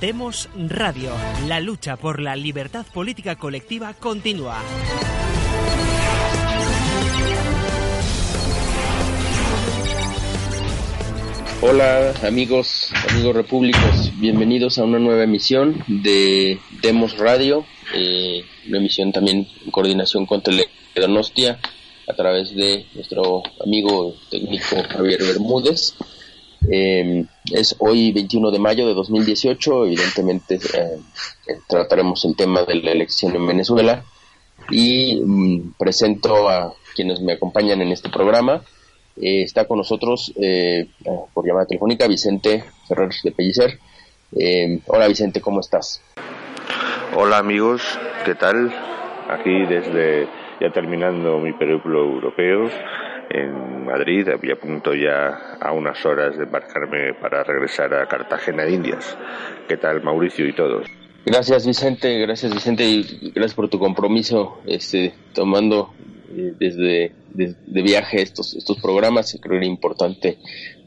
Demos Radio. La lucha por la libertad política colectiva continúa. Hola amigos, amigos repúblicos, bienvenidos a una nueva emisión de Demos Radio, eh, una emisión también en coordinación con Teledonostia a través de nuestro amigo técnico Javier Bermúdez. Eh, es hoy 21 de mayo de 2018, evidentemente eh, trataremos el tema de la elección en Venezuela y mm, presento a quienes me acompañan en este programa. Eh, está con nosotros eh, por llamada telefónica Vicente Ferrer de Pellicer. Eh, hola Vicente, ¿cómo estás? Hola amigos, ¿qué tal? Aquí desde ya terminando mi periplo europeo en Madrid, había punto ya a unas horas de embarcarme para regresar a Cartagena de Indias. ¿Qué tal Mauricio y todos? Gracias Vicente, gracias Vicente y gracias por tu compromiso este, tomando eh, desde, de viaje estos, estos programas. Creo que era importante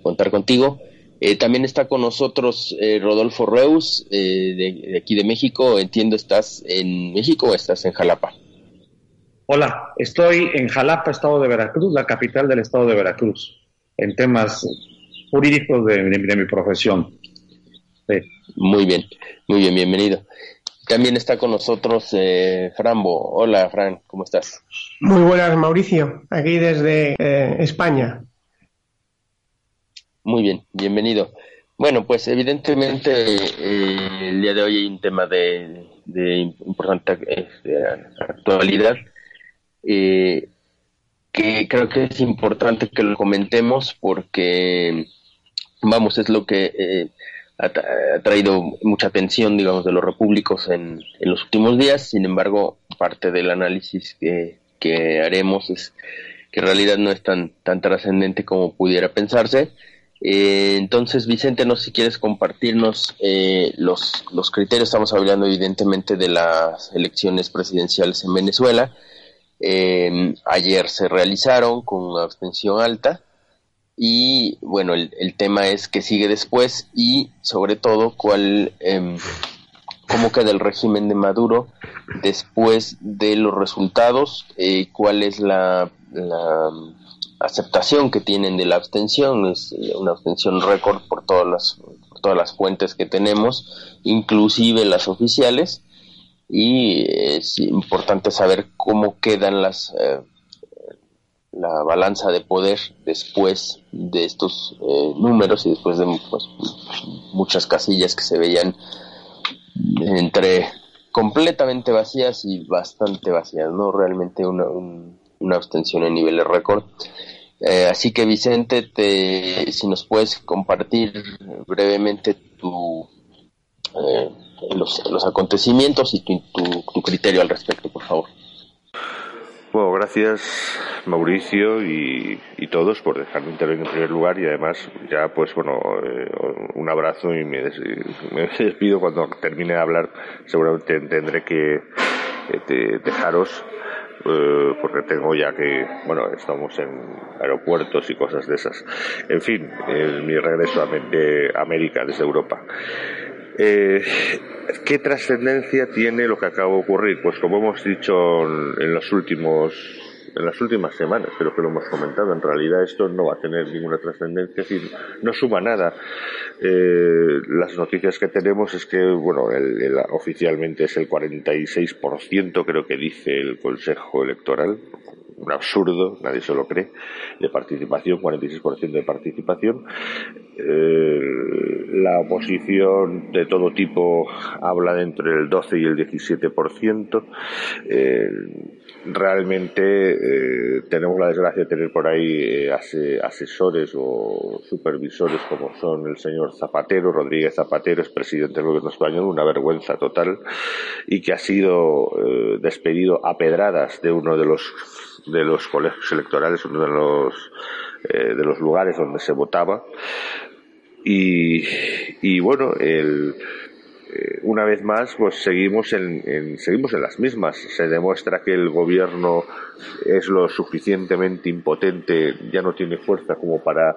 contar contigo. Eh, también está con nosotros eh, Rodolfo Reus, de, aquí de México. Entiendo, ¿estás en México o estás en Jalapa? Hola, estoy en Jalapa, estado de Veracruz, la capital del estado de Veracruz, en temas jurídicos de, de mi profesión. Sí. Muy bien, muy bien, bienvenido. También está con nosotros eh, Frambo. Hola, Fran, ¿cómo estás? Muy buenas, Mauricio, aquí desde eh, España. Muy bien, bienvenido. Bueno, pues evidentemente eh, el día de hoy hay un tema de, de importante de actualidad eh, que creo que es importante que lo comentemos porque, vamos, es lo que eh, ha, traído mucha atención, digamos, de los repúblicos en, los últimos días. Sin embargo, parte del análisis que, que haremos es que en realidad no es tan, tan trascendente como pudiera pensarse. Eh, entonces, Vicente, no sé si quieres compartirnos eh, los, los criterios. Estamos hablando evidentemente de las elecciones presidenciales en Venezuela. Eh, ayer se realizaron con una abstención alta y bueno, el, el, tema es que sigue después y sobre todo cuál, eh, cómo queda el régimen de Maduro después de los resultados, eh, cuál es la, la, aceptación que tienen de la abstención, es una abstención récord por todas las, por todas las fuentes que tenemos, inclusive las oficiales, y es importante saber cómo quedan las eh, la balanza de poder después de estos eh, números y después de pues, muchas casillas que se veían entre completamente vacías y bastante vacías, no realmente una, un, una abstención en niveles récord. Eh, así que Vicente, te, si nos puedes compartir brevemente tu, eh, los, los, acontecimientos y tu, tu, tu criterio al respecto, por favor. Bueno, gracias Mauricio y, y, todos por dejarme intervenir en primer lugar y además ya pues bueno eh, un abrazo y me, des, me, despido cuando termine de hablar. Seguramente tendré que eh, dejaros eh, porque tengo ya que bueno estamos en aeropuertos y cosas de esas. En fin mi regreso a, de América desde Europa eh, ¿Qué trascendencia tiene lo que acaba de ocurrir? Pues como hemos dicho en, los últimos en las últimas semanas, creo que lo hemos comentado, en realidad esto no va a tener ninguna trascendencia, no suma nada. Eh, las noticias que tenemos es que, bueno, el, oficialmente es el 46%, creo que dice el Consejo Electoral, un absurdo, nadie se lo cree, de participación, 46% de participación. Eh, la oposición de todo tipo habla de entre el 12 y el 17%. Eh, realmente eh, tenemos la desgracia de tener por ahí eh, ase asesores o supervisores como son el señor Zapatero, Rodríguez Zapatero, es presidente del gobierno español, una vergüenza total, y que ha sido despedido a pedradas de uno de los de los colegios electorales, uno de los eh, de los lugares donde se votaba. Y, y bueno, el, eh, una vez más, pues seguimos en, en, seguimos en las mismas. Se demuestra que el gobierno es lo suficientemente impotente, ya no tiene fuerza como para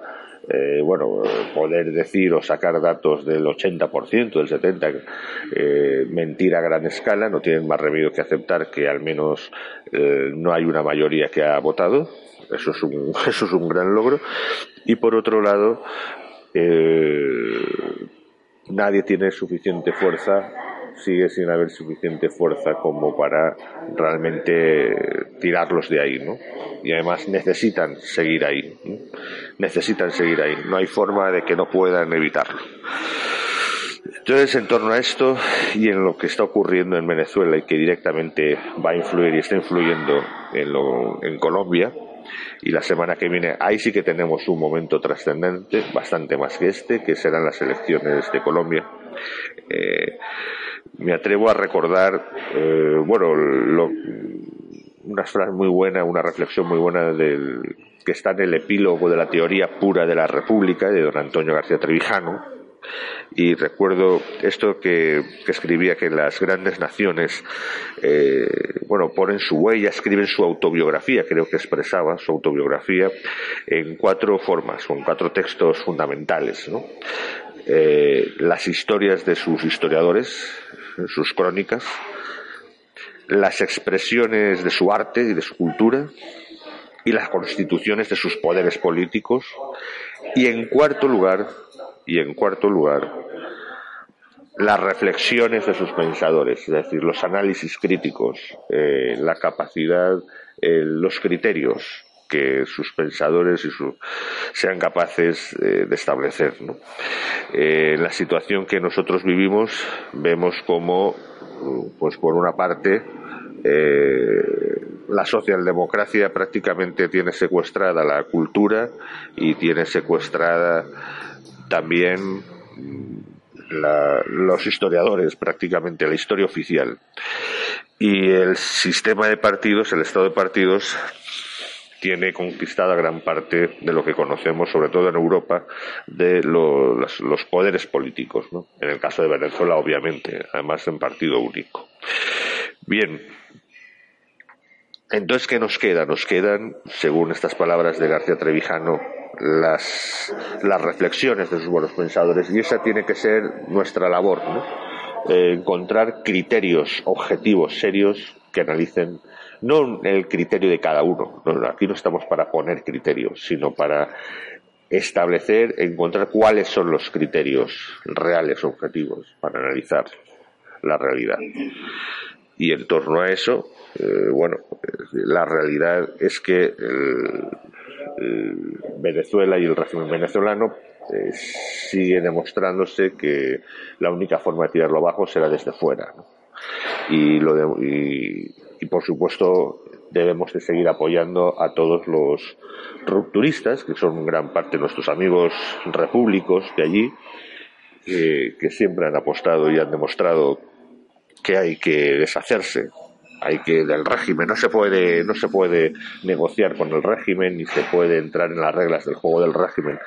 eh, bueno, poder decir o sacar datos del 80%, del 70%, eh, a gran escala, no tienen más remedio que aceptar que al menos eh, no hay una mayoría que ha votado. Eso es un, eso es un gran logro. Y por otro lado, nadie tiene suficiente fuerza sigue sin haber suficiente fuerza como para realmente tirarlos de ahí, ¿no? Y además necesitan seguir ahí, necesitan seguir ahí, no hay forma de que no puedan evitarlo. Entonces, en torno a esto y en lo que está ocurriendo en Venezuela y que directamente va a influir y está influyendo en, lo, en Colombia, y la semana que viene ahí sí que tenemos un momento trascendente, bastante más que este, que serán las elecciones de Colombia. Eh, me atrevo a recordar, eh, bueno, lo, una frase muy buena, una reflexión muy buena del que está en el epílogo de la teoría pura de la República de don Antonio García Trevijano. Y recuerdo esto que, escribía que las grandes naciones, eh, bueno, ponen su huella, escriben su autobiografía, creo que expresaba su autobiografía, en cuatro formas, con cuatro textos fundamentales. ¿no? Eh, las historias de sus historiadores, sus crónicas, las expresiones de su arte y de su cultura y las constituciones de sus poderes políticos. Y en cuarto lugar y en cuarto lugar las reflexiones de sus pensadores, es decir, los análisis críticos, eh, la capacidad, eh, los criterios que sus pensadores y sean capaces eh, de establecer. ¿no? Eh, la situación que nosotros vivimos vemos como, pues por una parte, eh, la socialdemocracia prácticamente tiene secuestrada la cultura y tiene secuestrada también los historiadores, prácticamente la historia oficial. Y el sistema de partidos, el estado de partidos, tiene conquistada gran parte de lo que conocemos, sobre todo en Europa, de los, poderes políticos. ¿no? En el caso de Venezuela, obviamente, además en partido único. Bien. Entonces, ¿qué nos queda? Nos quedan, según estas palabras de García Trevijano, las, las reflexiones de sus buenos pensadores, y esa tiene que ser nuestra labor, ¿no? Eh, encontrar criterios objetivos, serios, que analicen no el criterio de cada uno, aquí no estamos para poner criterios, sino para establecer, encontrar cuáles son los criterios reales, objetivos, para analizar la realidad. Y en torno a eso, eh, bueno, la realidad es que Venezuela y el régimen venezolano eh, sigue demostrándose que la única forma de tirarlo abajo será desde fuera. Y, lo y, y por supuesto debemos de seguir apoyando a todos los rupturistas, que son gran parte de nuestros amigos repúblicos de allí, que siempre han apostado y han demostrado que hay que deshacerse. Hay que del régimen. No se puede no se puede negociar con el régimen ni se puede entrar en las reglas del juego del régimen.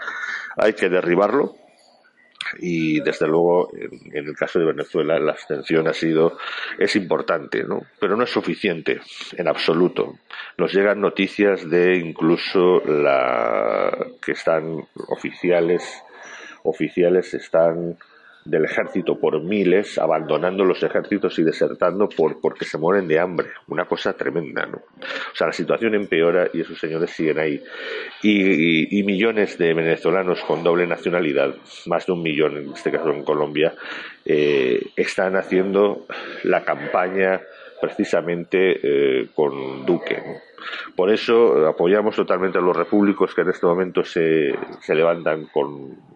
Hay que derribarlo y desde luego en, el caso de Venezuela la abstención ha sido es importante ¿no? pero no es suficiente en absoluto nos llegan noticias de incluso la que están oficiales oficiales están del ejército por miles, abandonando los ejércitos y desertando por, porque se mueren de hambre. Una cosa tremenda, ¿no? O sea, la situación empeora y esos señores siguen ahí. Y, millones de venezolanos con doble nacionalidad, más de un millón en este caso en Colombia, eh, están haciendo la campaña precisamente eh, con Duque. Por eso apoyamos totalmente a los repúblicos que en este momento se, se levantan con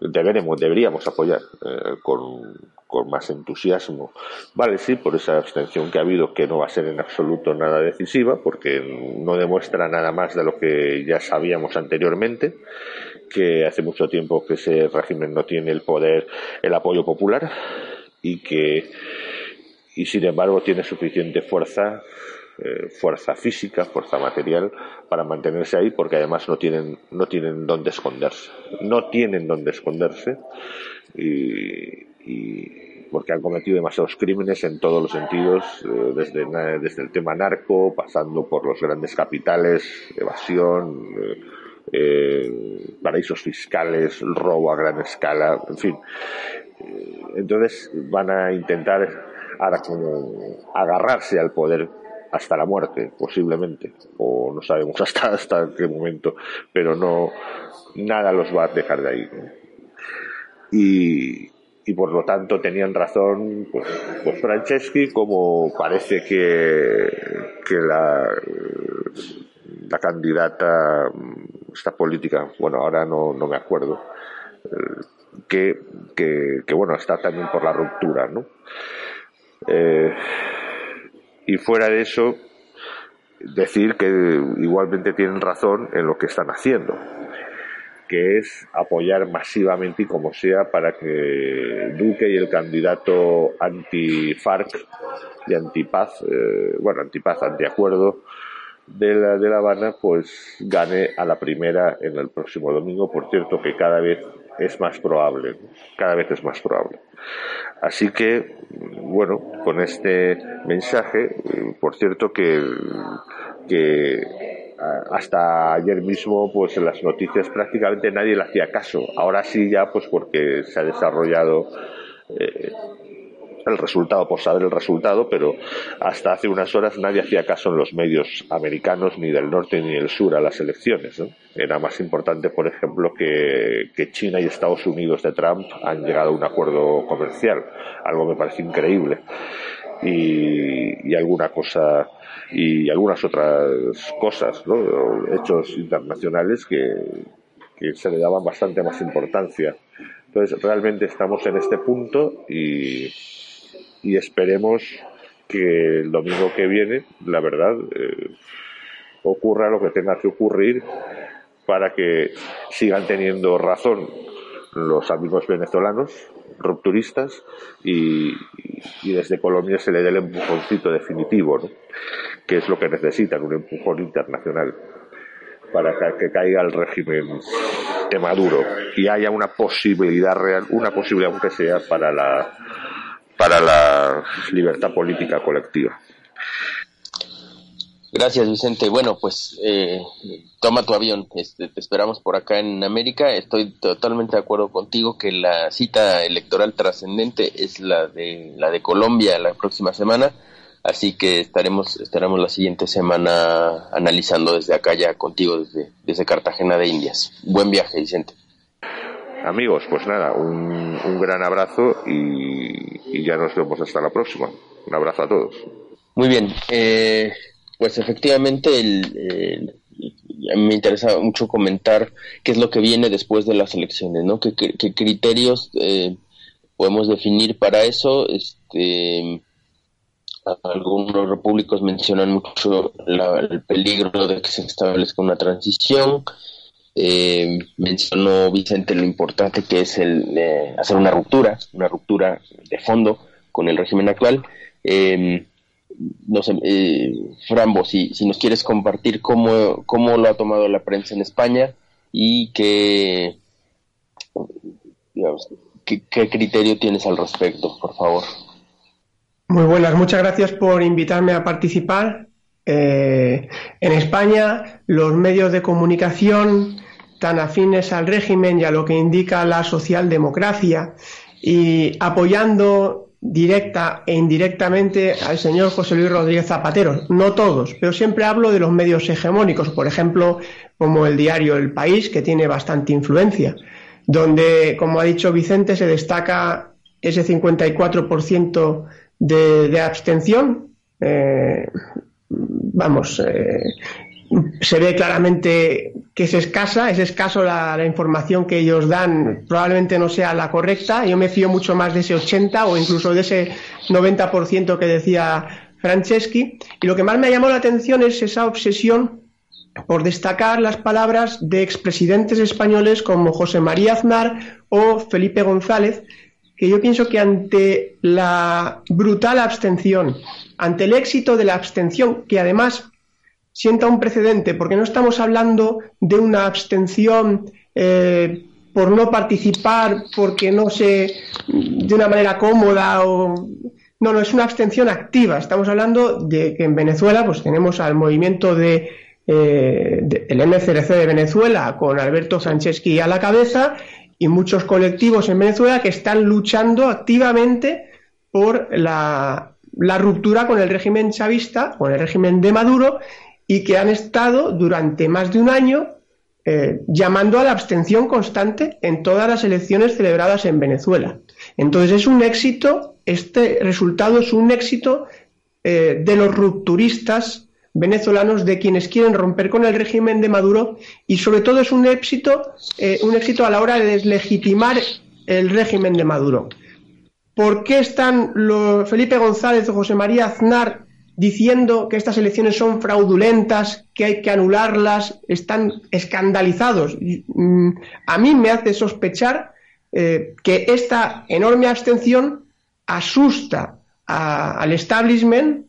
deberemos, deberíamos apoyar eh, con, más entusiasmo. Vale, sí, por esa abstención que ha habido, que no va a ser en absoluto nada decisiva, porque no demuestra nada más de lo que ya sabíamos anteriormente, que hace mucho tiempo que ese régimen no tiene el poder, el apoyo popular, y que, y sin embargo tiene suficiente fuerza eh, fuerza física, fuerza material para mantenerse ahí porque además no tienen, no tienen dónde esconderse. No tienen dónde esconderse y, porque han cometido demasiados crímenes en todos los sentidos, eh, desde, desde el tema narco, pasando por los grandes capitales, evasión, eh, paraísos fiscales, robo a gran escala, en fin. Eh, entonces van a intentar ahora como agarrarse al poder hasta la muerte, posiblemente, o no sabemos hasta, hasta qué momento, pero no, nada los va a dejar de ahí. Y, y por lo tanto tenían razón pues, pues Franceschi como parece que, que la, la candidata esta política bueno ahora no, no me acuerdo que, que, que, bueno está también por la ruptura no eh, y fuera de eso decir que igualmente tienen razón en lo que están haciendo que es apoyar masivamente y como sea para que Duque y el candidato anti-FARC y antipaz, eh, bueno, antipaz, antiacuerdo de la, de La Habana, pues gane a la primera en el próximo domingo. Por cierto, que cada vez es más probable, cada vez es más probable. Así que, bueno, con este mensaje, por cierto que, que hasta ayer mismo, pues en las noticias prácticamente nadie le hacía caso. Ahora sí ya, pues porque se ha desarrollado eh, el resultado, por saber el resultado, pero hasta hace unas horas nadie hacía caso en los medios americanos, ni del norte ni del sur, a las elecciones. Era más importante, por ejemplo, que, que China y Estados Unidos de Trump han llegado a un acuerdo comercial, algo me parece increíble. Y, alguna cosa y algunas otras cosas, ¿no? hechos internacionales que, que se le daban bastante más importancia. Entonces, realmente estamos en este punto y, y esperemos que el domingo que viene, la verdad, eh, ocurra lo que tenga que ocurrir para que sigan teniendo razón los amigos venezolanos rupturistas y, desde Colombia se le dé el empujoncito definitivo, que es lo que necesitan, un empujón internacional para que, caiga el régimen de Maduro. Y haya una posibilidad real, una posibilidad aunque sea para la para la libertad política colectiva. Gracias, Vicente. Bueno, pues eh, toma tu avión. Este, te esperamos por acá en América. Estoy totalmente de acuerdo contigo que la cita electoral trascendente es la de la de Colombia la próxima semana. Así que estaremos estaremos la siguiente semana analizando desde acá ya contigo desde, desde Cartagena de Indias. Buen viaje, Vicente. Amigos, pues nada, un, un gran abrazo y, ya nos vemos hasta la próxima. Un abrazo a todos. Muy bien. Eh, pues efectivamente, el, me interesa mucho comentar qué es lo que viene después de las elecciones, ¿no? ¿Qué, criterios eh, podemos definir para eso? Este, algunos repúblicos mencionan mucho el peligro de que se establezca una transición. Eh, mencionó Vicente lo importante que es el eh, hacer una ruptura, una ruptura de fondo con el régimen actual. Eh, no sé, eh, Frambo, si, si nos quieres compartir cómo, cómo lo ha tomado la prensa en España y qué, qué, criterio tienes al respecto, por favor. Muy buenas, muchas gracias por invitarme a participar. Eh, en España, los medios de comunicación tan afines al régimen y a lo que indica la socialdemocracia y apoyando directa e indirectamente al señor José Luis Rodríguez Zapatero. No todos, pero siempre hablo de los medios hegemónicos, por ejemplo, como el diario El País, que tiene bastante influencia, donde, como ha dicho Vicente, se destaca ese 54% de, de abstención. Eh, vamos, eh, se ve claramente que es escasa, es escaso la, información que ellos dan, probablemente no sea la correcta. Yo me fío mucho más de ese 80 o incluso de ese 90% que decía Franceschi. Y lo que más me llamado la atención es esa obsesión por destacar las palabras de expresidentes españoles como José María Aznar o Felipe González, que yo pienso que ante la brutal abstención, ante el éxito de la abstención, que además sienta un precedente, porque no estamos hablando de una abstención eh, por no participar, porque no sé, de una manera cómoda o... No, no, es una abstención activa. Estamos hablando de que en Venezuela pues tenemos al movimiento de eh, el MCRC de Venezuela con Alberto Franceschi a la cabeza y muchos colectivos en Venezuela que están luchando activamente por la, ruptura con el régimen chavista, con el régimen de Maduro y que han estado durante más de un año eh, llamando a la abstención constante en todas las elecciones celebradas en Venezuela. Entonces es un éxito, este resultado es un éxito eh, de los rupturistas venezolanos, de quienes quieren romper con el régimen de Maduro y sobre todo es un éxito, eh, un éxito a la hora de deslegitimar el régimen de Maduro. ¿Por qué están Felipe González o José María Aznar diciendo que estas elecciones son fraudulentas, que hay que anularlas? Están escandalizados. Mm, a mí me hace sospechar eh, que esta enorme abstención asusta al establishment,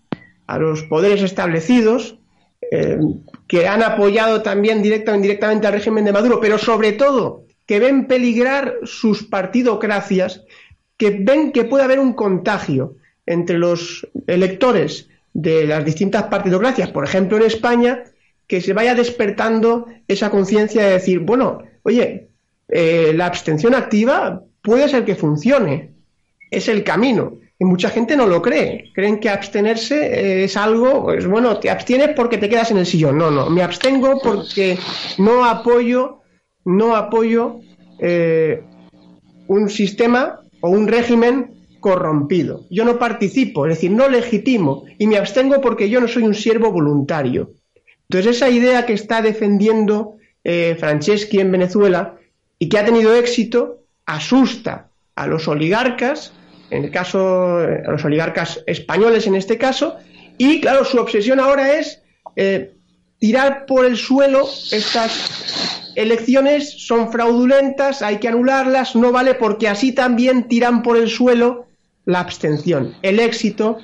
a los poderes establecidos, eh, que han apoyado también directa o indirectamente al régimen de Maduro, pero sobre todo que ven peligrar sus partidocracias, que ven que puede haber un contagio entre los electores de las distintas partidocracias, por ejemplo en España, que se vaya despertando esa conciencia de decir, bueno, oye, eh, la abstención activa puede ser que funcione, es el camino. Y mucha gente no lo cree. Creen que abstenerse eh, es algo, pues bueno, te abstienes porque te quedas en el sillón. No, no, me abstengo porque no apoyo, no apoyo eh, un sistema o un régimen corrompido. Yo no participo, es decir, no legitimo y me abstengo porque yo no soy un siervo voluntario. Entonces esa idea que está defendiendo eh, Franceschi en Venezuela y que ha tenido éxito asusta a los oligarcas en el caso, a los oligarcas españoles en este caso, y claro, su obsesión ahora es eh, tirar por el suelo estas elecciones, son fraudulentas, hay que anularlas, no vale porque así también tiran por el suelo la abstención, el éxito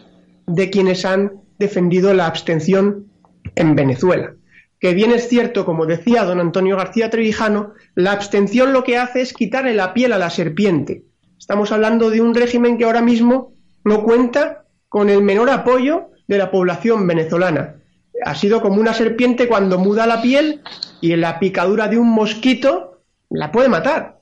de quienes han defendido la abstención en Venezuela. Que bien es cierto, como decía don Antonio García Trevijano, la abstención lo que hace es quitarle la piel a la serpiente. Estamos hablando de un régimen que ahora mismo no cuenta con el menor apoyo de la población venezolana. Ha sido como una serpiente cuando muda la piel y en la picadura de un mosquito la puede matar.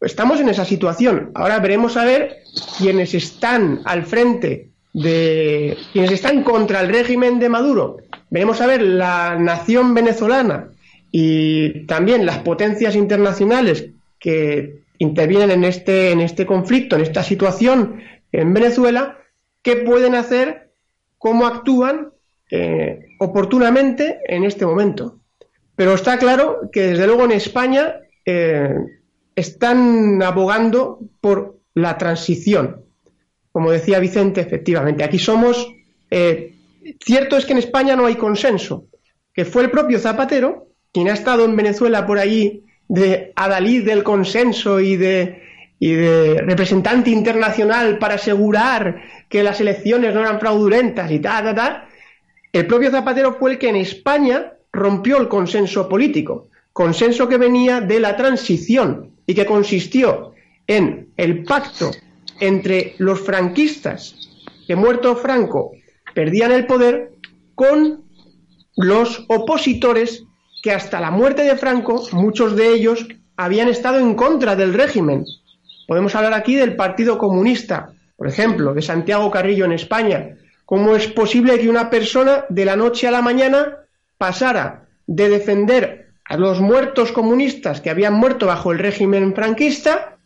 Estamos en esa situación. Ahora veremos a ver quienes están al frente de quienes están contra el régimen de Maduro. Veremos a ver la nación venezolana y también las potencias internacionales que intervienen en este, en este conflicto, en esta situación en Venezuela, qué pueden hacer, cómo actúan eh, oportunamente en este momento. Pero está claro que desde luego en España eh, están abogando por la transición. Como decía Vicente, efectivamente, aquí somos... Eh, cierto es que en España no hay consenso, que fue el propio Zapatero, quien ha estado en Venezuela por allí de adalid del consenso y de, y de representante internacional para asegurar que las elecciones no eran fraudulentas y tal, tal, tal, el propio Zapatero fue el que en España rompió el consenso político, consenso que venía de la transición y que consistió en el pacto entre los franquistas que muerto Franco perdían el poder con los opositores que hasta la muerte de Franco muchos de ellos habían estado en contra del régimen. Podemos hablar aquí del Partido Comunista, por ejemplo, de Santiago Carrillo en España. ¿Cómo es posible que una persona de la noche a la mañana pasara de defender a los muertos comunistas que habían muerto bajo el régimen franquista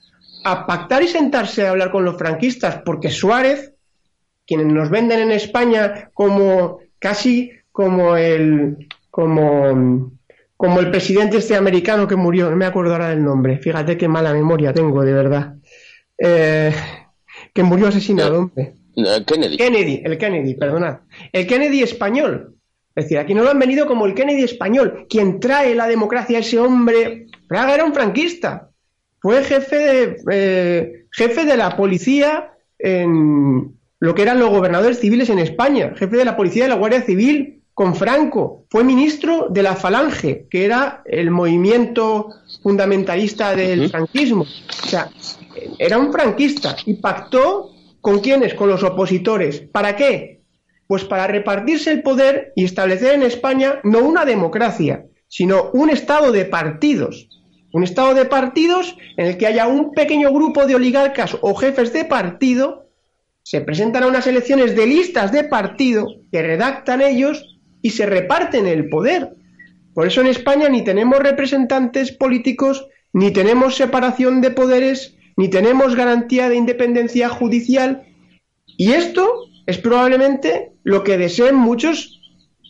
a pactar y sentarse a hablar con los franquistas? Porque Suárez, quienes nos venden en España como casi como el como como el presidente este americano que murió, no me acuerdo ahora del nombre, fíjate qué mala memoria tengo, de verdad, eh, que murió asesinado, hombre. Kennedy. Kennedy, el Kennedy, perdonad. El Kennedy español. Es decir, aquí no lo han venido como el Kennedy español. Quien trae la democracia a ese hombre, Praga era un franquista. Fue jefe de, eh, jefe de la policía en lo que eran los gobernadores civiles en España, jefe de la policía de la Guardia Civil con Franco, fue ministro de la Falange, que era el movimiento fundamentalista del franquismo. O sea, era un franquista y pactó con quiénes, con los opositores. ¿Para qué? Pues para repartirse el poder y establecer en España no una democracia, sino un estado de partidos. Un estado de partidos en el que haya un pequeño grupo de oligarcas o jefes de partido, se presentan a unas elecciones de listas de partido que redactan ellos y se reparten el poder. Por eso en España ni tenemos representantes políticos, ni tenemos separación de poderes, ni tenemos garantía de independencia judicial. Y esto es probablemente lo que deseen muchos,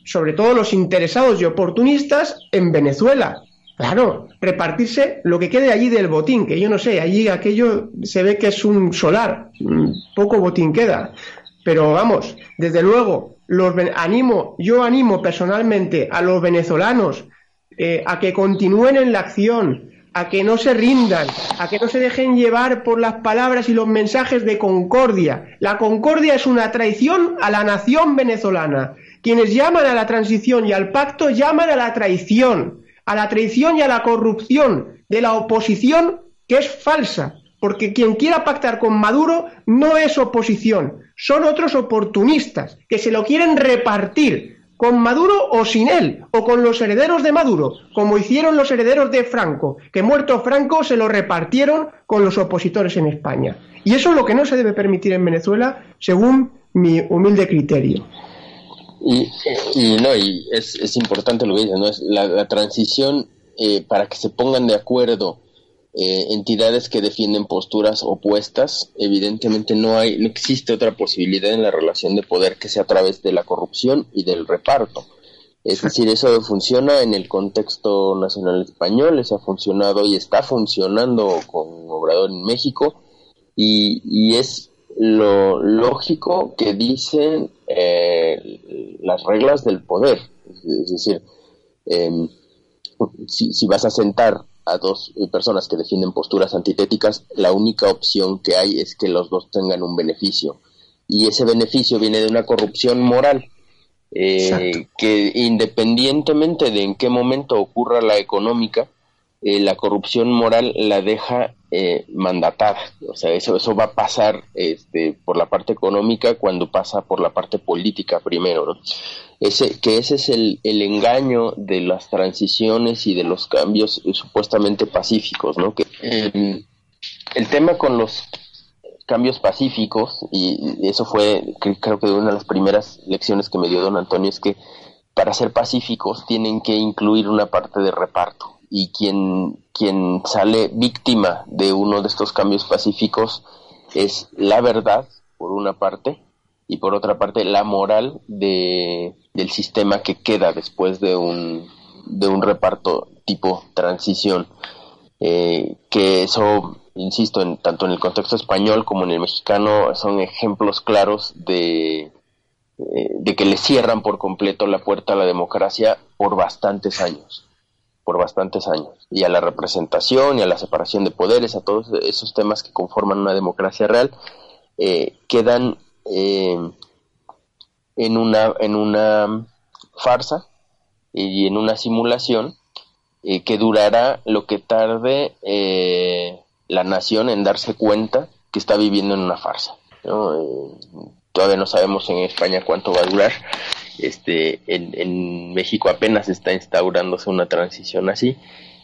sobre todo los interesados y oportunistas, en Venezuela. Claro, repartirse lo que quede allí del botín, que yo no sé, allí aquello se ve que es un solar, poco botín queda. Pero vamos, desde luego, los animo, yo animo personalmente a los venezolanos eh, a que continúen en la acción, a que no se rindan, a que no se dejen llevar por las palabras y los mensajes de concordia. La concordia es una traición a la nación venezolana. Quienes llaman a la transición y al pacto llaman a la traición, a la traición y a la corrupción de la oposición que es falsa, porque quien quiera pactar con Maduro no es oposición, son otros oportunistas que se lo quieren repartir con Maduro o sin él, o con los herederos de Maduro, como hicieron los herederos de Franco, que muerto Franco se lo repartieron con los opositores en España. Y eso es lo que no se debe permitir en Venezuela, según mi humilde criterio. Y, no, y es, importante lo que dices, ¿no? Es la, transición eh, para que se pongan de acuerdo eh, entidades que defienden posturas opuestas, evidentemente no hay, no existe otra posibilidad en la relación de poder que sea a través de la corrupción y del reparto. Es decir, eso funciona en el contexto nacional español, eso ha funcionado y está funcionando con Obrador en México y, es lo lógico que dicen eh, las reglas del poder. Es, decir, em, si, si, vas a sentar a dos eh, personas que defienden posturas antitéticas, la única opción que hay es que los dos tengan un beneficio. Y ese beneficio viene de una corrupción moral, eh, que independientemente de en qué momento ocurra la económica, eh, la corrupción moral la deja mandatada. O sea, eso, eso va a pasar este, por la parte económica cuando pasa por la parte política primero. ¿no? Ese, que ese es el, el, engaño de las transiciones y de los cambios supuestamente pacíficos, ¿no? Que, em, el tema con los cambios pacíficos, y eso fue creo que una de las primeras lecciones que me dio don Antonio, es que para ser pacíficos tienen que incluir una parte de reparto. Y quien, quien sale víctima de uno de estos cambios pacíficos es la verdad, por una parte, y por otra parte la moral de, del sistema que queda después de un, de un reparto tipo transición. Eh, que eso, insisto, en, tanto en el contexto español como en el mexicano son ejemplos claros de, eh, de que le cierran por completo la puerta a la democracia por bastantes años, por bastantes años, y a la representación y a la separación de poderes, a todos esos temas que conforman una democracia real, eh, quedan eh, en, una, en una farsa y en una simulación eh, que durará lo que tarde eh, la nación en darse cuenta que está viviendo en una farsa. todavía no sabemos en España cuánto va a durar. Este, en, México apenas está instaurándose una transición así.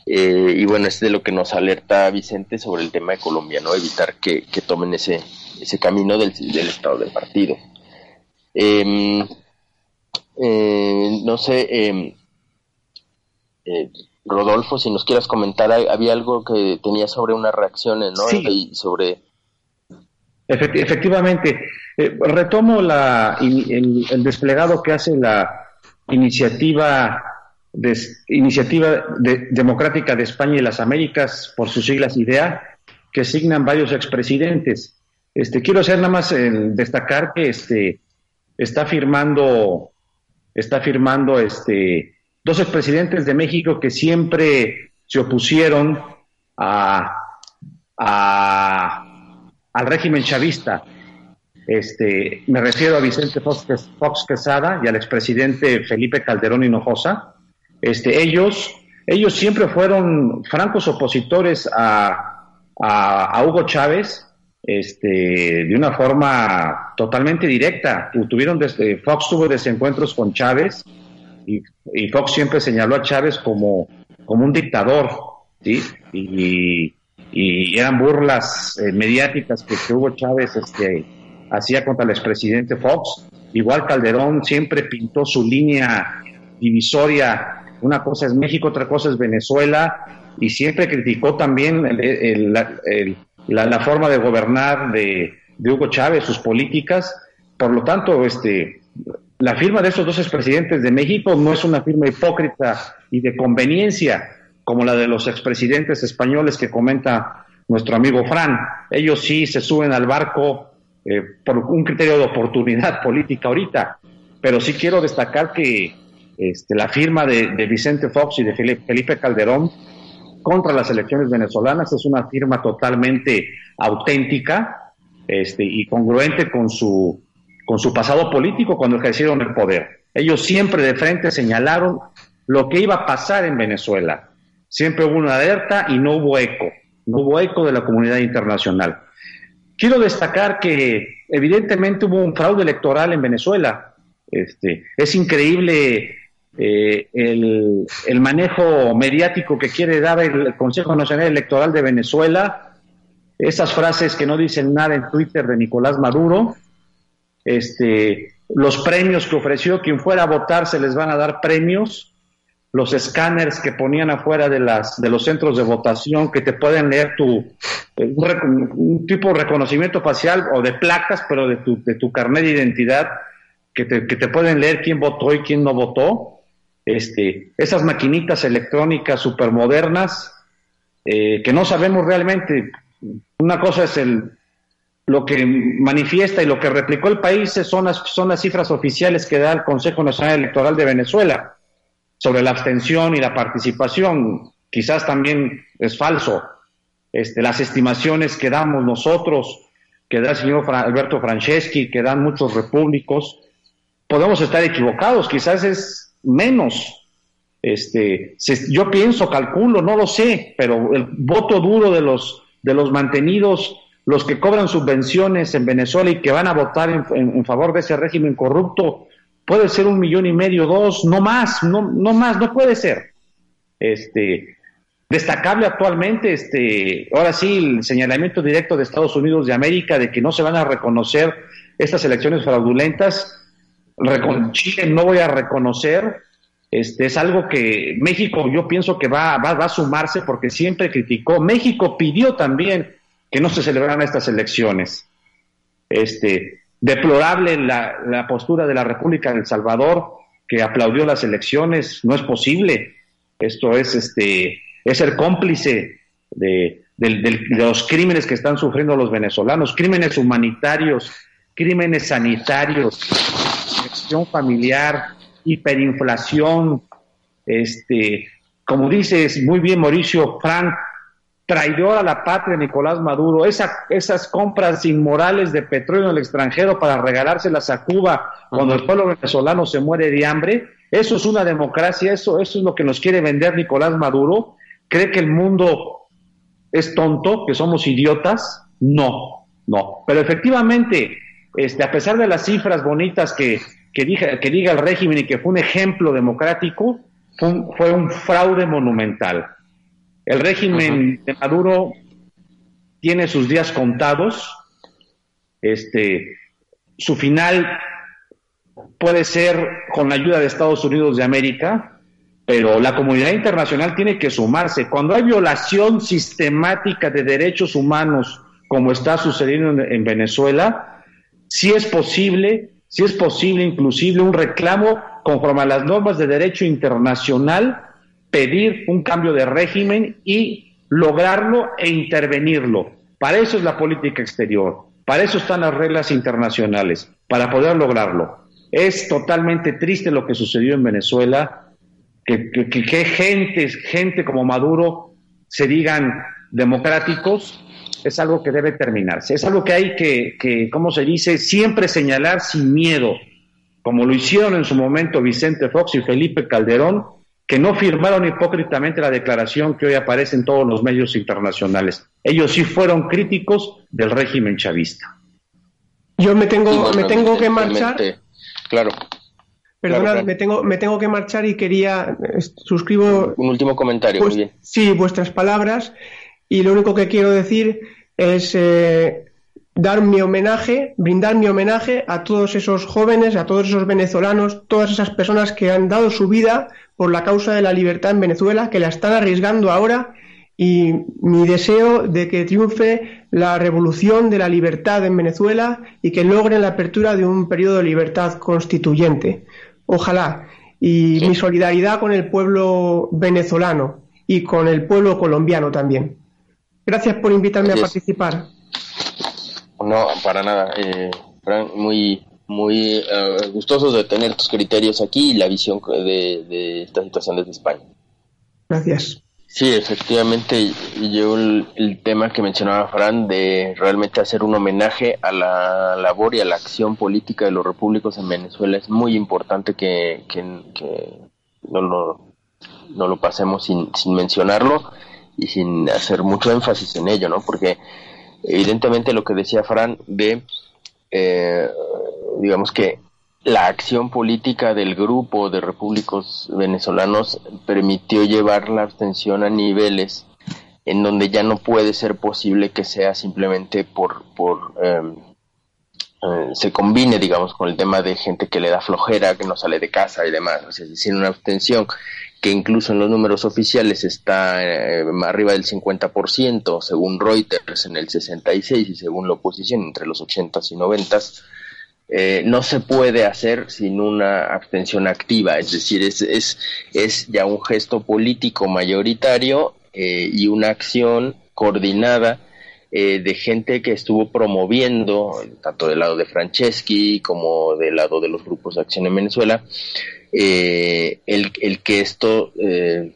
Y bueno, es de lo que nos alerta Vicente sobre el tema de Colombia, ¿no? Evitar que tomen ese, ese camino del, estado del partido. Em, eh, no sé, em, eh, Rodolfo, si nos quieras comentar, había algo que tenía sobre unas reacciones, ¿no? Sí. sobre... efectivamente, eh, retomo la, el, desplegado que hace la iniciativa de, iniciativa democrática de España y las Américas, por sus siglas IDEA, que signan varios expresidentes. Este, quiero hacer nada más destacar que este, está firmando, está firmando este, dos expresidentes de México que siempre se opusieron a, al régimen chavista. Este, me refiero a Vicente Fox, Fox Quesada y al expresidente Felipe Calderón Hinojosa. Este, ellos, ellos siempre fueron francos opositores a, a Hugo Chávez este, de una forma totalmente directa. Tuvieron desde, Fox tuvo desencuentros con Chávez y, Fox siempre señaló a Chávez como, como un dictador, ¿sí? Y, eran burlas eh, mediáticas que, que, Hugo Chávez este, hacía contra el expresidente Fox. Igual Calderón siempre pintó su línea divisoria. Una cosa es México, otra cosa es Venezuela, y siempre criticó también la, forma de gobernar de, Hugo Chávez, sus políticas. Por lo tanto, este, la firma de estos dos expresidentes de México no es una firma hipócrita y de conveniencia como la de los expresidentes españoles que comenta nuestro amigo Fran. Ellos sí se suben al barco eh, por un criterio de oportunidad política ahorita, pero sí quiero destacar que este, la firma de, Vicente Fox y de Felipe Calderón contra las elecciones venezolanas es una firma totalmente auténtica este, y congruente con su, con su pasado político cuando ejercieron el poder. Ellos siempre de frente señalaron lo que iba a pasar en Venezuela. Siempre hubo una alerta y no hubo eco, no hubo eco de la comunidad internacional. Quiero destacar que evidentemente hubo un fraude electoral en Venezuela. Este, es increíble eh, el, el, manejo mediático que quiere dar el Consejo Nacional Electoral de Venezuela, esas frases que no dicen nada en Twitter de Nicolás Maduro, este, los premios que ofreció, quien fuera a votar se les van a dar premios, los escáneres que ponían afuera de, las, de los centros de votación que te pueden leer tu, un, tipo de reconocimiento facial o de placas, pero de tu, de tu carnet de identidad, que que te pueden leer quién votó y quién no votó este, esas maquinitas electrónicas supermodernas eh, que no sabemos realmente. Una cosa es el, lo que manifiesta y lo que replicó el país son las, son las cifras oficiales que da el Consejo Nacional Electoral de Venezuela sobre la abstención y la participación. Quizás también es falso. Este, las estimaciones que damos nosotros, que da el señor Alberto Franceschi, que dan muchos repúblicos, podemos estar equivocados. Quizás es menos. Este, yo pienso, calculo, no lo sé, pero el voto duro de los, de los mantenidos, los que cobran subvenciones en Venezuela y que van a votar en, favor de ese régimen corrupto, puede ser un millón y medio, dos, no más, no, no más, no puede ser. Este, destacable actualmente, este, ahora sí, el señalamiento directo de Estados Unidos de América de que no se van a reconocer estas elecciones fraudulentas Chile no voy a reconocer, este, es algo que México yo pienso que va, va, a sumarse porque siempre criticó. México pidió también que no se celebraran estas elecciones. Este, deplorable la, la postura de la República del Salvador que aplaudió las elecciones, no es posible. Esto es, este, es ser cómplice de los crímenes que están sufriendo los venezolanos, crímenes humanitarios, crímenes sanitarios, familiar, hiperinflación, este, como dices muy bien Mauricio Frank, traidor a la patria Nicolás Maduro, esas compras inmorales de petróleo en el extranjero para regalárselas a Cuba cuando el pueblo venezolano se muere de hambre, eso es una democracia, eso, eso es lo que nos quiere vender Nicolás Maduro, cree que el mundo es tonto, que somos idiotas, no, no, pero efectivamente, este, a pesar de las cifras bonitas que, que diga, que diga el régimen y que fue un ejemplo democrático, fue un, fraude monumental. El régimen de Maduro tiene sus días contados, este, su final puede ser con la ayuda de Estados Unidos de América, pero la comunidad internacional tiene que sumarse. Cuando hay violación sistemática de derechos humanos, como está sucediendo en, en Venezuela, sí es posible si es posible inclusive un reclamo conforme a las normas de derecho internacional, pedir un cambio de régimen y lograrlo e intervenirlo. Para eso es la política exterior, para eso están las reglas internacionales, para poder lograrlo. Es totalmente triste lo que sucedió en Venezuela, que, gente, gente como Maduro se digan democráticos es algo que debe terminarse. Es algo que hay que, que, ¿cómo se dice?, siempre señalar sin miedo, como lo hicieron en su momento Vicente Fox y Felipe Calderón, que no firmaron hipócritamente la declaración que hoy aparece en todos los medios internacionales. Ellos sí fueron críticos del régimen chavista. Yo me tengo, me tengo que marchar. Claro. Perdona, me tengo, me tengo que marchar y quería suscribo. Un último comentario, muy bien. Sí, vuestras palabras. Y lo único que quiero decir es eh, dar mi homenaje, brindar mi homenaje a todos esos jóvenes, a todos esos venezolanos, todas esas personas que han dado su vida por la causa de la libertad en Venezuela, que la están arriesgando ahora y mi deseo de que triunfe la revolución de la libertad en Venezuela y que logren la apertura de un periodo de libertad constituyente. Ojalá. Y mi solidaridad con el pueblo venezolano y con el pueblo colombiano también. Gracias por invitarme a participar. No, para nada. Eh, muy, muy eh, gustosos de tener tus criterios aquí y la visión de, esta situación desde España. Gracias. Sí, efectivamente, yo el, tema que mencionaba Fran de realmente hacer un homenaje a la labor y a la acción política de los repúblicos en Venezuela es muy importante que, que, no, lo, no lo pasemos sin, sin mencionarlo y sin hacer mucho énfasis en ello, ¿no? Porque evidentemente lo que decía Fran de, eh, digamos que la acción política del grupo de repúblicos venezolanos permitió llevar la abstención a niveles en donde ya no puede ser posible que sea simplemente por, por em, eh, se combine, digamos, con el tema de gente que le da flojera, que no sale de casa y demás. es decir, una abstención que incluso en los números oficiales está eh, arriba del 50%, según Reuters en el 66 y según la oposición entre los 80s y 90s, eh, no se puede hacer sin una abstención activa, es decir, es, es, es ya un gesto político mayoritario eh, y una acción coordinada de gente que estuvo promoviendo, tanto del lado de Franceschi como del lado de los grupos de acción en Venezuela, eh, el, el, que esto eh,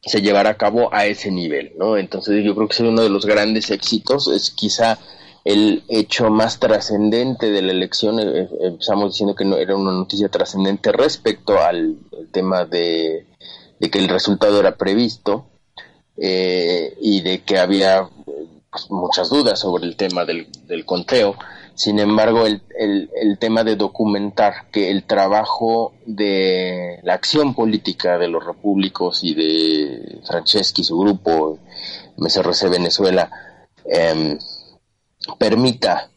se llevara a cabo a ese nivel, ¿no? Entonces yo creo que es uno de los grandes éxitos, es quizá el hecho más trascendente de la elección, eh, empezamos diciendo que no era una noticia trascendente respecto al, tema de, que el resultado era previsto y de que había pues, muchas dudas sobre el tema del conteo. Sin embargo, el, el, tema de documentar que el trabajo de la acción política de los repúblicos y de Franceschi, su grupo, MSRC Venezuela, em, permita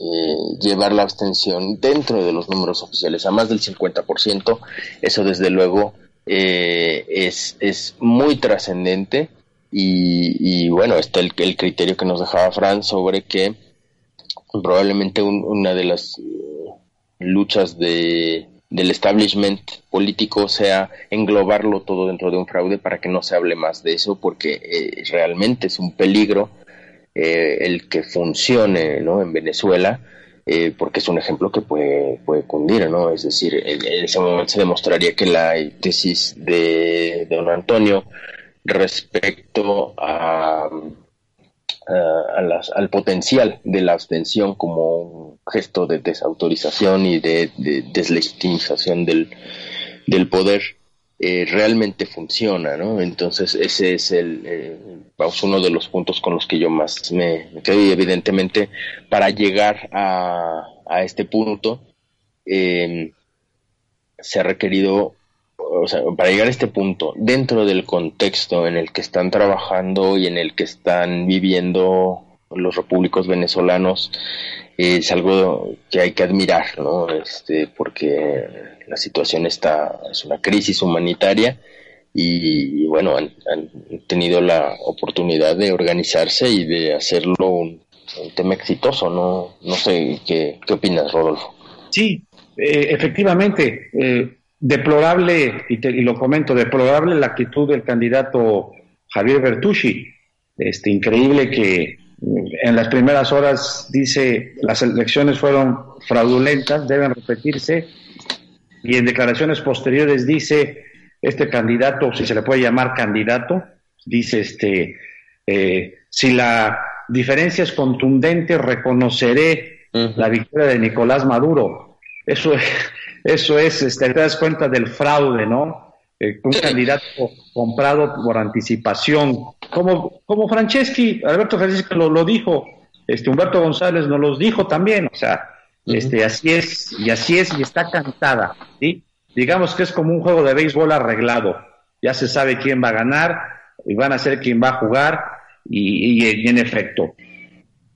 eh, llevar la abstención dentro de los números oficiales a más del 50%, eso desde luego eh, es, es muy trascendente y, y, bueno, está el, el criterio que nos dejaba Fran sobre que probablemente una de las eh, luchas de, del establishment político sea englobarlo todo dentro de un fraude para que no se hable más de eso, porque eh, realmente es un peligro eh, el que funcione ¿no? en Venezuela, porque es un ejemplo que puede, puede cundir, ¿no? Es decir, en, en, ese momento se demostraría que la tesis de don Antonio respecto a al potencial de la abstención como un gesto de desautorización y de, deslegitimización del, del poder eh, realmente funciona, ¿no? Entonces ese es el, eh, uno de los puntos con los que yo más me, quedo y evidentemente para llegar a, a este punto eh, se ha requerido o sea, para llegar a este punto, dentro del contexto en el que están trabajando y en el que están viviendo los repúblicos venezolanos, es algo que hay que admirar, ¿no? Este, porque la situación está, es una crisis humanitaria y, bueno, han, tenido la oportunidad de organizarse y de hacerlo un, tema exitoso, ¿no? No sé, ¿qué, qué opinas, Rodolfo? Sí, eh, efectivamente, eh, Deplorable, y, lo comento, deplorable la actitud del candidato Javier Bertucci. Este, increíble que mm, en las primeras horas dice las elecciones fueron fraudulentas, deben repetirse, y en declaraciones posteriores dice este candidato, si se le puede llamar candidato, dice este eh, si la diferencia es contundente, reconoceré la victoria de Nicolás Maduro. Eso es, eso es, este, te das cuenta del fraude, ¿no? eh, un candidato comprado por anticipación, como, como Franceschi, Alberto Franceschi lo, lo dijo, este Humberto González nos los dijo también, o sea, este, así es, y así es, y está cantada, ¿sí? Digamos que es como un juego de béisbol arreglado, ya se sabe quién va a ganar, y van a ser quien va a jugar, y, y en efecto.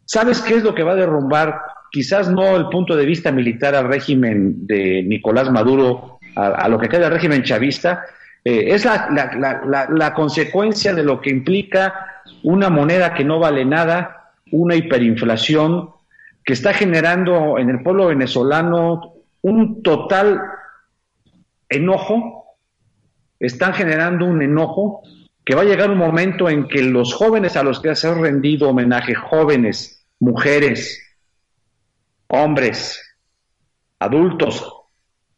¿Sabes qué es lo que va a derrumbar? Quizás no el punto de vista militar al régimen de Nicolás Maduro, a, lo que queda del régimen chavista, eh, es la, consecuencia de lo que implica una moneda que no vale nada, una hiperinflación que está generando en el pueblo venezolano un total enojo, están generando un enojo que va a llegar un momento en que los jóvenes a los que se ha rendido homenaje, jóvenes, mujeres, hombres, adultos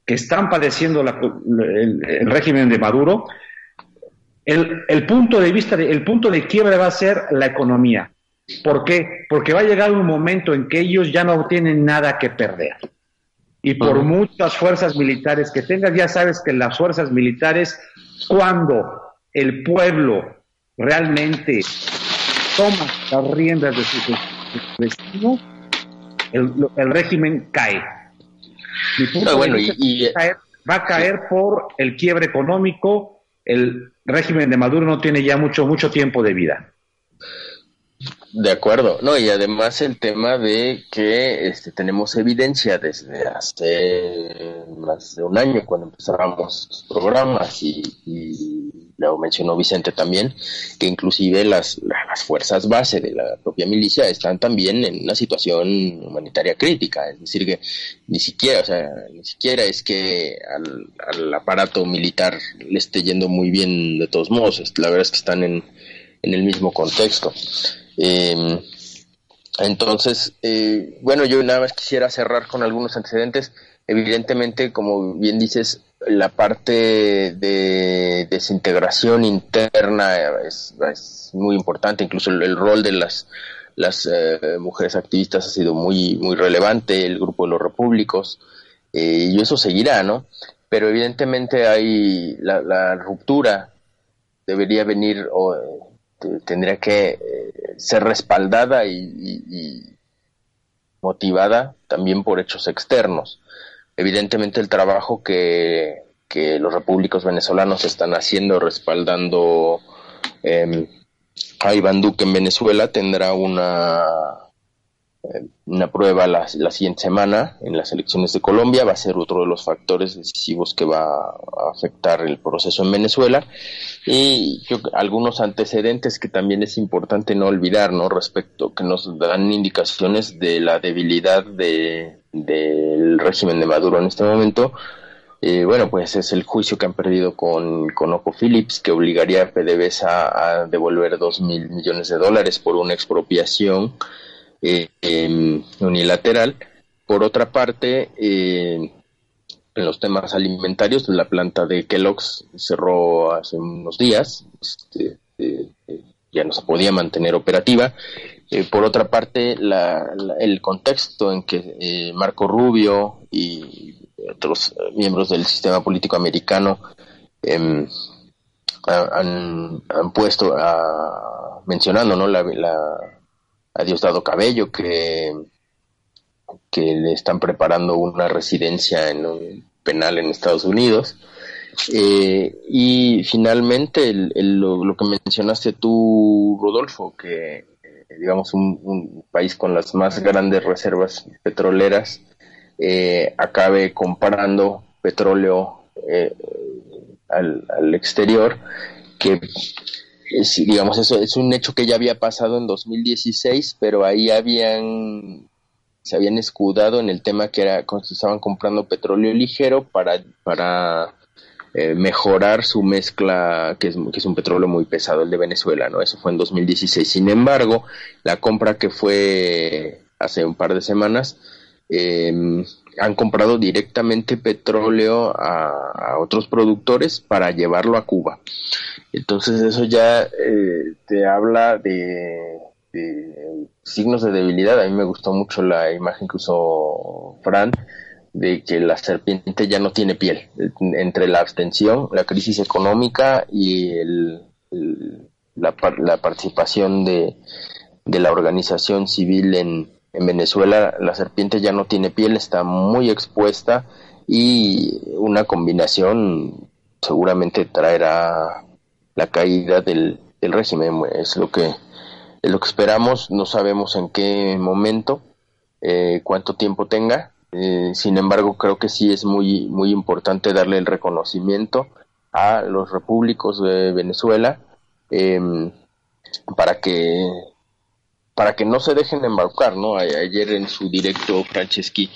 que están padeciendo el, régimen de Maduro, el, punto de vista, el punto de quiebre va a ser la economía. ¿Por qué? Porque va a llegar un momento en que ellos ya no tienen nada que perder. Y por muchas fuerzas militares que tengas, ya sabes que las fuerzas militares, cuando el pueblo realmente toma las riendas de su destino, el, régimen cae. va a caer por el quiebre económico, el régimen de Maduro no tiene ya mucho, mucho tiempo de vida. De acuerdo, no, y además el tema de que este, tenemos evidencia desde hace más de un año cuando empezábamos los programas y, lo mencionó Vicente también, que inclusive las, las fuerzas base de la propia milicia están también en una situación humanitaria crítica, es decir, que ni siquiera, o sea, ni siquiera es que al, al aparato militar le esté yendo muy bien de todos modos, la verdad es que están en, en el mismo contexto. Eh, entonces, eh, bueno, yo nada más quisiera cerrar con algunos antecedentes. Evidentemente, como bien dices, la parte de desintegración interna es, muy importante, incluso el, rol de las, las eh, mujeres activistas ha sido muy, muy relevante, el grupo de los repúblicos, eh, y eso seguirá, ¿no? Pero evidentemente hay la, la ruptura, debería venir o, tendría que eh, ser respaldada y, motivada también por hechos externos. Evidentemente el trabajo que, los repúblicos venezolanos están haciendo respaldando eh, a Iván Duque en Venezuela tendrá una una prueba la, siguiente semana en las elecciones de Colombia, va a ser otro de los factores decisivos que va a afectar el proceso en Venezuela y algunos antecedentes que también es importante no olvidar, ¿no? Respecto que nos dan indicaciones de la debilidad de, del régimen de Maduro en este momento. Eh, bueno, pues es el juicio que han perdido con, con Oco Phillips, que obligaría a PDVSA a devolver dos mil millones de dólares por una expropiación eh, unilateral. Por otra parte, eh, en los temas alimentarios, la planta de Kellogg's cerró hace unos días, este, eh, ya no se podía mantener operativa. por otra parte, el contexto en que Marco Rubio y otros miembros del sistema político americano em, han, puesto a, mencionando ¿no? la, a Diosdado Cabello que, que le están preparando una residencia en un penal en Estados Unidos. Eh, y finalmente lo, que mencionaste tú, Rodolfo, que eh, digamos un, país con las más grandes reservas petroleras eh, acabe comprando petróleo al, al, exterior, que digamos, eso es un hecho que ya había pasado en 2016, pero ahí habían se habían escudado en el tema que era estaban comprando petróleo ligero para para eh, mejorar su mezcla que es, que es un petróleo muy pesado el de Venezuela no eso fue en 2016 sin embargo la compra que fue hace un par de semanas eh, han comprado directamente petróleo a, otros productores para llevarlo a Cuba. Entonces eso ya eh, te habla de, signos de debilidad. A mí me gustó mucho la imagen que usó Fran de que la serpiente ya no tiene piel. Entre la abstención, la crisis económica y el, la, la, participación de, de, la organización civil en, en, Venezuela, la serpiente ya no tiene piel, está muy expuesta y una combinación seguramente traerá la caída del, del régimen. Es lo que es lo que esperamos. No sabemos en qué momento, eh, cuánto tiempo tenga eh, sin embargo, creo que sí es muy, muy importante darle el reconocimiento a los repúblicos de Venezuela em, para que para que no se dejen embarcar, ¿no? Ayer en su directo Franceschi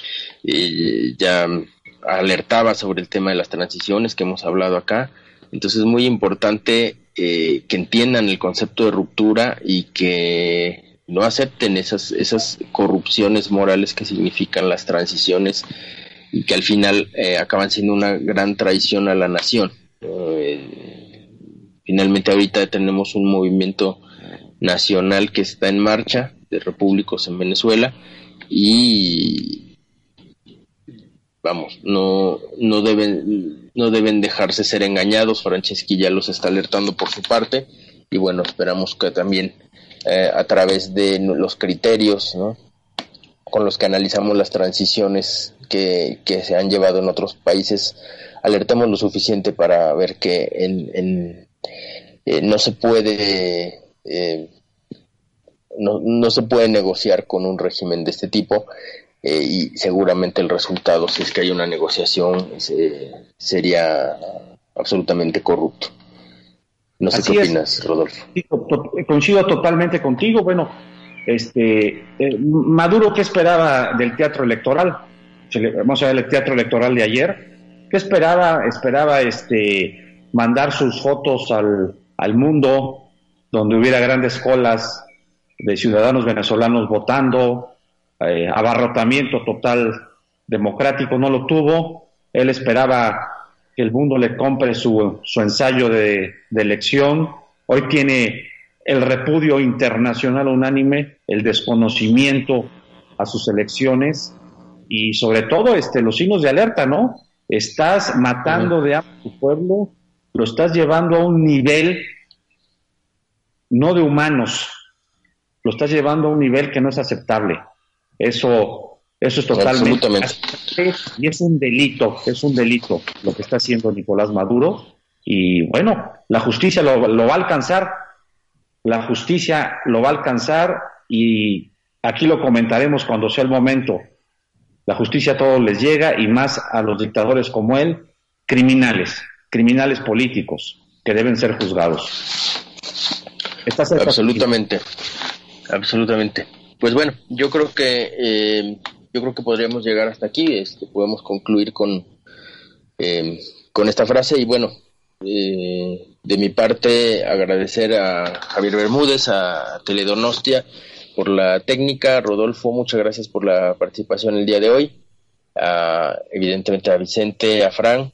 eh, ya alertaba sobre el tema de las transiciones que hemos hablado acá. Entonces es muy importante eh, que entiendan el concepto de ruptura y que no acepten esas, esas corrupciones morales que significan las transiciones y que al final eh, acaban siendo una gran traición a la nación. Eh, finalmente ahorita tenemos un movimiento nacional que está en marcha de repúblicos en Venezuela y vamos, no, no deben, no deben dejarse ser engañados. Franceschi ya los está alertando por su parte y bueno, esperamos que también eh, a través de los criterios con los que analizamos las transiciones que, se han llevado en otros países, alertamos lo suficiente para ver que en, eh, no se puede eh, no, no, se puede negociar con un régimen de este tipo y seguramente el resultado, si es que hay una negociación, sería absolutamente corrupto. No sé qué opinas, Rodolfo. Coincido totalmente contigo. Bueno, este eh, Maduro, ¿qué esperaba del teatro electoral? Vamos a ver el teatro electoral de ayer. ¿Qué esperaba? Esperaba este mandar sus fotos al, al mundo, donde hubiera grandes colas de ciudadanos venezolanos votando, eh, abarrotamiento total democrático, no lo tuvo. Él esperaba que el mundo le compre su, su ensayo de, elección. Hoy tiene el repudio internacional unánime, el desconocimiento a sus elecciones y sobre todo este, los signos de alerta, ¿no? Estás matando de hambre a tu pueblo, lo estás llevando a un nivel no de humanos, lo estás llevando a un nivel que no es aceptable. Eso eso es totalmente. Y es un delito, es un delito lo que está haciendo Nicolás Maduro. Y bueno, la justicia lo, va a alcanzar, la justicia lo va a alcanzar y aquí lo comentaremos cuando sea el momento. La justicia a todos les llega y más a los dictadores como él, criminales, criminales políticos que deben ser juzgados. Absolutamente, absolutamente. Pues bueno, yo creo que eh, yo creo que podríamos llegar hasta aquí. Este, podemos concluir con, em, con esta frase. Y bueno, eh, de mi parte agradecer a Javier Bermúdez, a Teledonostia por la técnica, Rodolfo, muchas gracias por la participación el día de hoy, evidentemente a Vicente, a Fran,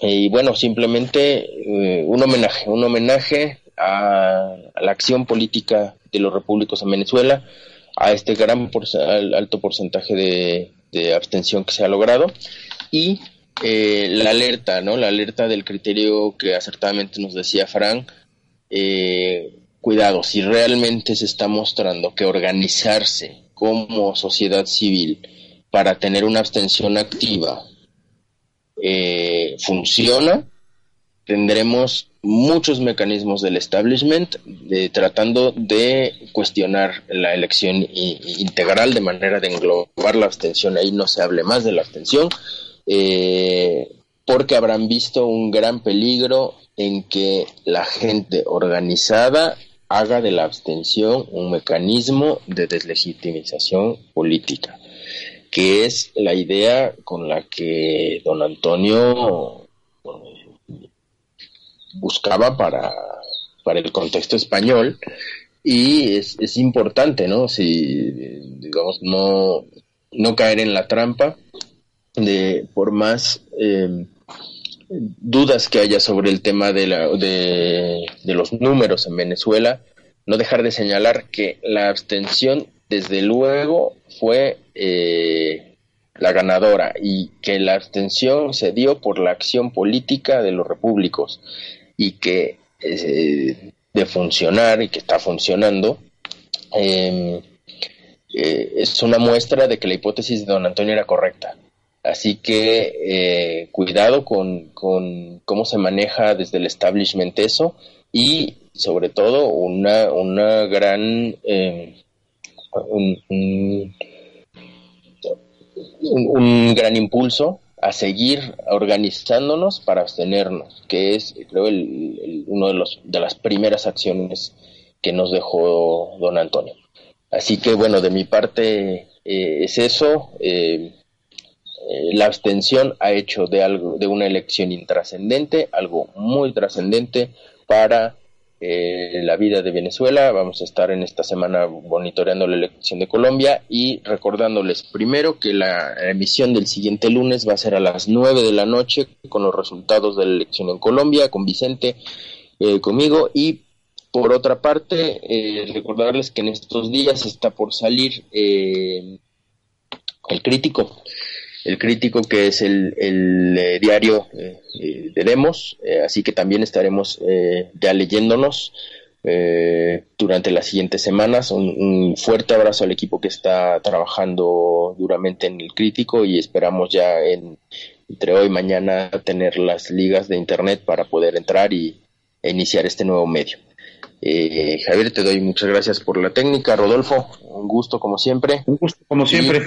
y bueno, simplemente eh, un homenaje, un homenaje a, la acción política de los repúblicos en Venezuela, a este gran alto porcentaje de, abstención que se ha logrado y eh, la alerta, ¿no? La alerta del criterio que acertadamente nos decía Frank, eh, cuidado, si realmente se está mostrando que organizarse como sociedad civil para tener una abstención activa eh, funciona, tendremos muchos mecanismos del establishment tratando de cuestionar la elección integral de manera de englobar la abstención. Ahí no se hable más de la abstención, eh, porque habrán visto un gran peligro en que la gente organizada haga de la abstención un mecanismo de deslegitimización política, que es la idea con la que don Antonio buscaba para, para el contexto español y es, es importante, ¿no? Si, digamos, no, no caer en la trampa de, por más em, dudas que haya sobre el tema de, la, de, de los números en Venezuela, no dejar de señalar que la abstención, desde luego, fue eh, la ganadora y que la abstención se dio por la acción política de los repúblicos y que eh, de funcionar y que está funcionando, em, eh, es una muestra de que la hipótesis de don Antonio era correcta. Así que eh, cuidado con, cómo se maneja desde el establishment eso y sobre todo una, una gran em, un, un, gran impulso a seguir organizándonos para abstenernos, que es, creo, el, uno de, los, de las primeras acciones que nos dejó don Antonio. Así que, bueno, de mi parte eh, es eso. Eh, eh, la abstención ha hecho de algo, de una elección intrascendente, algo muy trascendente para eh, la vida de Venezuela. Vamos a estar en esta semana monitoreando la elección de Colombia y recordándoles primero que la emisión del siguiente lunes va a ser a las 9 de la noche con los resultados de la elección en Colombia, con Vicente, eh, conmigo y por otra parte, eh, recordarles que en estos días está por salir el crítico el crítico que es el, eh, diario eh, eh, de Demos, así que también estaremos ya leyéndonos durante las siguientes semanas. Un, fuerte abrazo al equipo que está trabajando duramente en el crítico y esperamos ya entre hoy y mañana tener las ligas de internet para poder entrar y e iniciar este nuevo medio. Javier, te doy muchas gracias por la técnica. Rodolfo, un gusto como siempre. Un gusto como siempre.